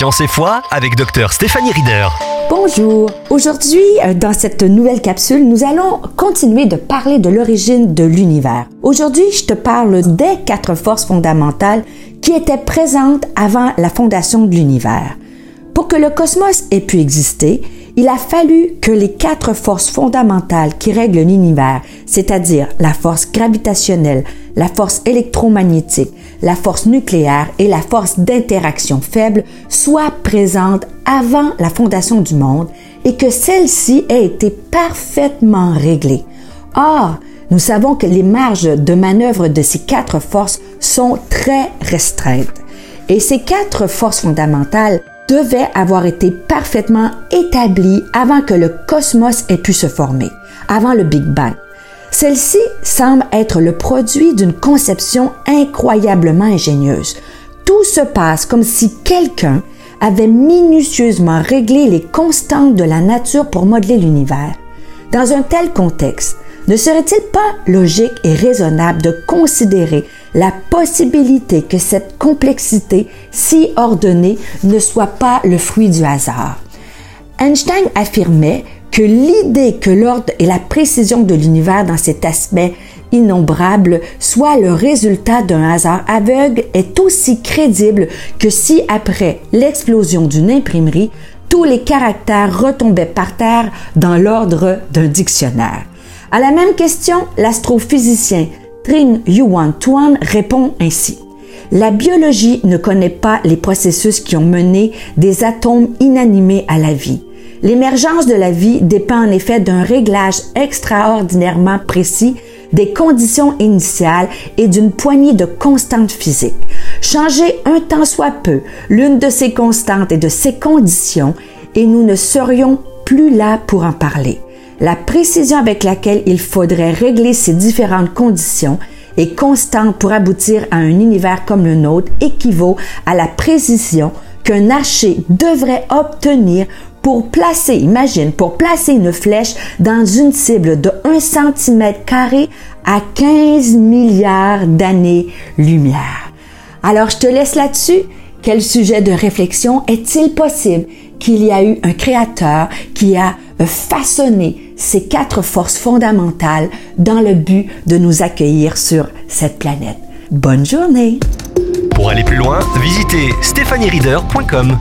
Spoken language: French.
Science et foi avec Dr Stéphanie Rieder. Bonjour. Aujourd'hui, euh, dans cette nouvelle capsule, nous allons continuer de parler de l'origine de l'univers. Aujourd'hui, je te parle des quatre forces fondamentales qui étaient présentes avant la fondation de l'univers. Pour que le cosmos ait pu exister, il a fallu que les quatre forces fondamentales qui règlent l'univers, c'est-à-dire la force gravitationnelle, la force électromagnétique, la force nucléaire et la force d'interaction faible, soient présentes avant la fondation du monde et que celles-ci aient été parfaitement réglées. Or, nous savons que les marges de manœuvre de ces quatre forces sont très restreintes. Et ces quatre forces fondamentales devait avoir été parfaitement établie avant que le cosmos ait pu se former, avant le Big Bang. Celle-ci semble être le produit d'une conception incroyablement ingénieuse. Tout se passe comme si quelqu'un avait minutieusement réglé les constantes de la nature pour modeler l'univers. Dans un tel contexte, ne serait-il pas logique et raisonnable de considérer la possibilité que cette complexité si ordonnée ne soit pas le fruit du hasard? Einstein affirmait que l'idée que l'ordre et la précision de l'univers dans cet aspect innombrable soit le résultat d'un hasard aveugle est aussi crédible que si après l'explosion d'une imprimerie, tous les caractères retombaient par terre dans l'ordre d'un dictionnaire. À la même question, l'astrophysicien Tring Yuan Tuan répond ainsi. La biologie ne connaît pas les processus qui ont mené des atomes inanimés à la vie. L'émergence de la vie dépend en effet d'un réglage extraordinairement précis des conditions initiales et d'une poignée de constantes physiques. Changer un temps soit peu l'une de ces constantes et de ces conditions et nous ne serions plus là pour en parler. La précision avec laquelle il faudrait régler ces différentes conditions est constante pour aboutir à un univers comme le nôtre équivaut à la précision qu'un archer devrait obtenir pour placer, imagine, pour placer une flèche dans une cible de 1 cm à 15 milliards d'années-lumière. Alors, je te laisse là-dessus. Quel sujet de réflexion est-il possible qu'il y a eu un créateur qui a façonné ces quatre forces fondamentales dans le but de nous accueillir sur cette planète? Bonne journée! Pour aller plus loin, visitez stéphaniereader.com.